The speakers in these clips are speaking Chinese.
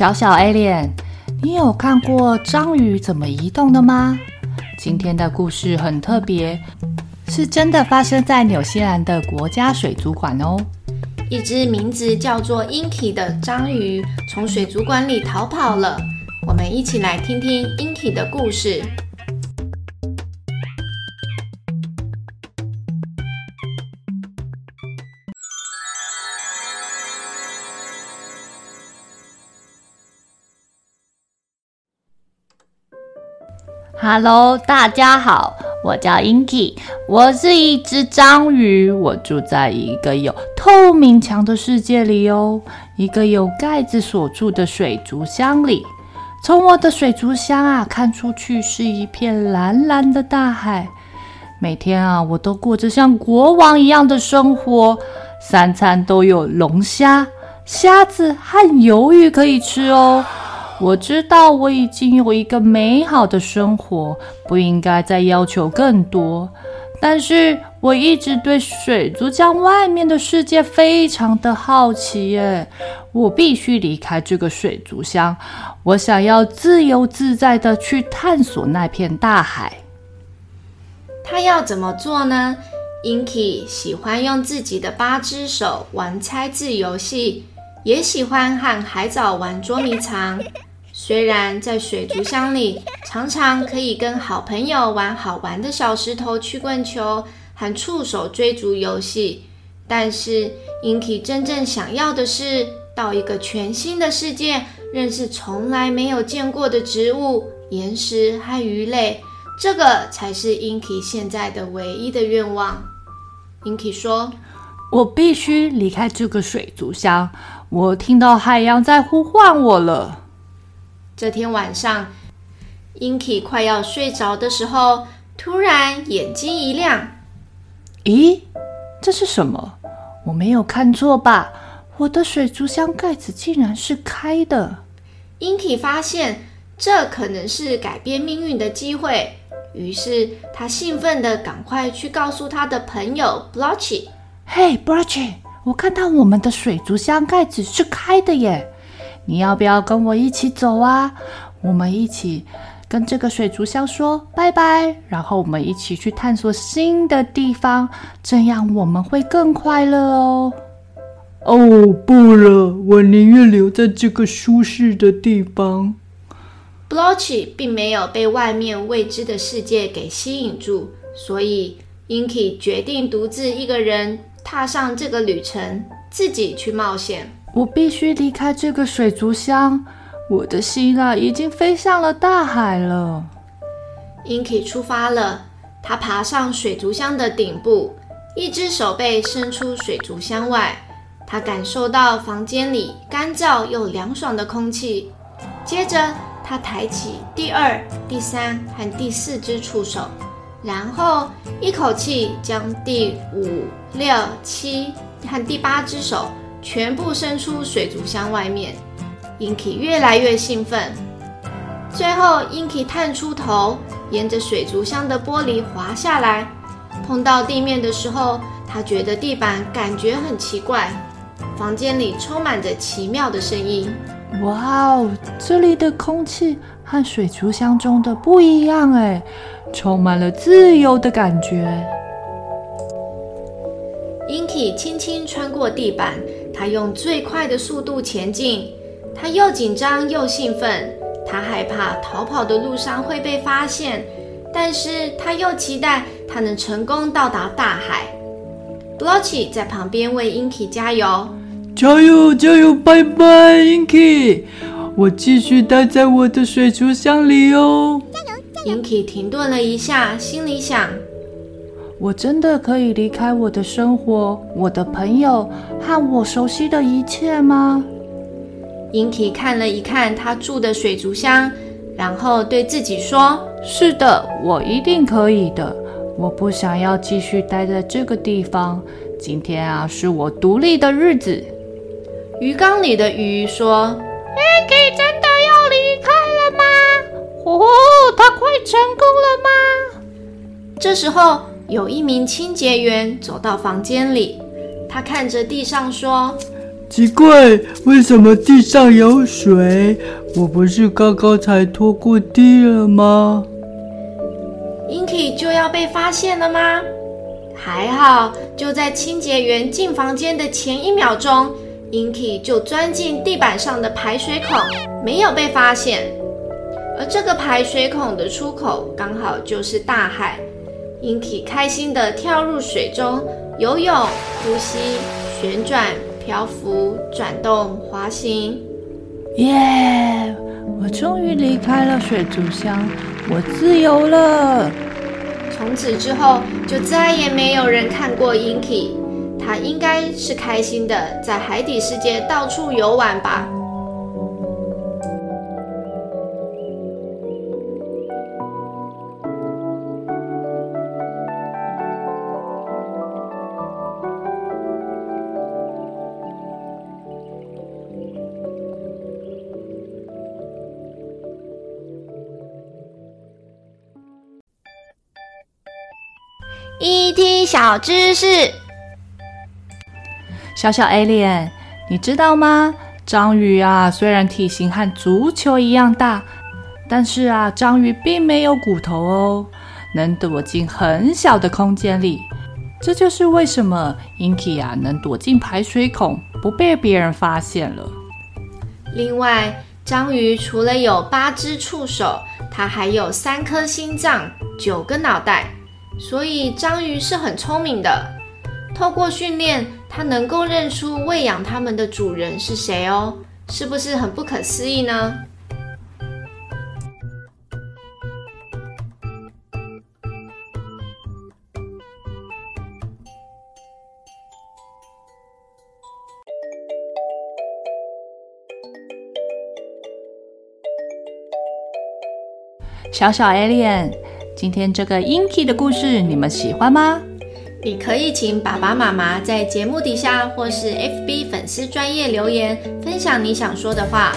小小 Alien，你有看过章鱼怎么移动的吗？今天的故事很特别，是真的发生在纽西兰的国家水族馆哦。一只名字叫做 Inky 的章鱼从水族馆里逃跑了。我们一起来听听 Inky 的故事。Hello，大家好，我叫 Inky，我是一只章鱼，我住在一个有透明墙的世界里哦，一个有盖子锁住的水族箱里。从我的水族箱啊，看出去是一片蓝蓝的大海。每天啊，我都过着像国王一样的生活，三餐都有龙虾、虾子和鱿鱼可以吃哦。我知道我已经有一个美好的生活，不应该再要求更多。但是我一直对水族箱外面的世界非常的好奇耶，我必须离开这个水族箱，我想要自由自在的去探索那片大海。他要怎么做呢？Inky 喜欢用自己的八只手玩猜字游戏，也喜欢和海藻玩捉迷藏。虽然在水族箱里常常可以跟好朋友玩好玩的小石头曲棍球和触手追逐游戏，但是 Inky 真正想要的是到一个全新的世界，认识从来没有见过的植物、岩石和鱼类。这个才是 Inky 现在的唯一的愿望。Inky 说：“我必须离开这个水族箱，我听到海洋在呼唤我了。”这天晚上，Inky 快要睡着的时候，突然眼睛一亮。咦，这是什么？我没有看错吧？我的水族箱盖子竟然是开的。Inky 发现这可能是改变命运的机会，于是他兴奋地赶快去告诉他的朋友 Blotchy。嘿，Blotchy，我看到我们的水族箱盖子是开的耶！你要不要跟我一起走啊？我们一起跟这个水族箱说拜拜，然后我们一起去探索新的地方，这样我们会更快乐哦。哦，不了，我宁愿留在这个舒适的地方。Blotchy 并没有被外面未知的世界给吸引住，所以 Inky 决定独自一个人踏上这个旅程，自己去冒险。我必须离开这个水族箱，我的心啊，已经飞向了大海了。Inky 出发了，他爬上水族箱的顶部，一只手背伸出水族箱外，他感受到房间里干燥又凉爽的空气。接着，他抬起第二、第三和第四只触手，然后一口气将第五、六、七和第八只手。全部伸出水族箱外面，Inky 越来越兴奋。最后，Inky 探出头，沿着水族箱的玻璃滑下来。碰到地面的时候，他觉得地板感觉很奇怪。房间里充满着奇妙的声音。哇哦，这里的空气和水族箱中的不一样哎，充满了自由的感觉。Inky 轻轻穿过地板。他用最快的速度前进，他又紧张又兴奋，他害怕逃跑的路上会被发现，但是他又期待他能成功到达大海。Blotchy 在旁边为 Inky 加油，加油加油，拜拜，Inky，我继续待在我的水族箱里哦。加油加 Inky 停顿了一下，心里想：我真的可以离开我的生活、我的朋友和我熟悉的一切吗？Inky 看了一看他住的水族箱，然后对自己说：“是的，我一定可以的。我不想要继续待在这个地方。今天啊，是我独立的日子。”鱼缸里的鱼说：“Inky 真的要离开了吗？哦，他快成功了吗？”这时候，有一名清洁员走到房间里，他看着地上说：“奇怪，为什么地上有水？我不是刚刚才拖过地了吗？”Inky 就要被发现了吗？还好，就在清洁员进房间的前一秒钟。Inky 就钻进地板上的排水孔，没有被发现。而这个排水孔的出口刚好就是大海。Inky 开心地跳入水中，游泳、呼吸、旋转、漂浮、转动、滑行。耶！Yeah, 我终于离开了水族箱，我自由了。从此之后，就再也没有人看过 Inky。他应该是开心的，在海底世界到处游玩吧。ET 小知识。小小 Alien，你知道吗？章鱼啊，虽然体型和足球一样大，但是啊，章鱼并没有骨头哦，能躲进很小的空间里。这就是为什么 Inky 啊能躲进排水孔，不被别人发现了。另外，章鱼除了有八只触手，它还有三颗心脏、九个脑袋，所以章鱼是很聪明的。透过训练。它能够认出喂养它们的主人是谁哦，是不是很不可思议呢？小小 Alien，今天这个 Inky 的故事你们喜欢吗？你可以请爸爸妈妈在节目底下或是 FB 粉丝专业留言，分享你想说的话。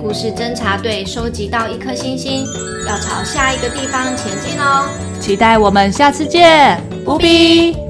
故事侦查队收集到一颗星星，要朝下一个地方前进哦！期待我们下次见，不比。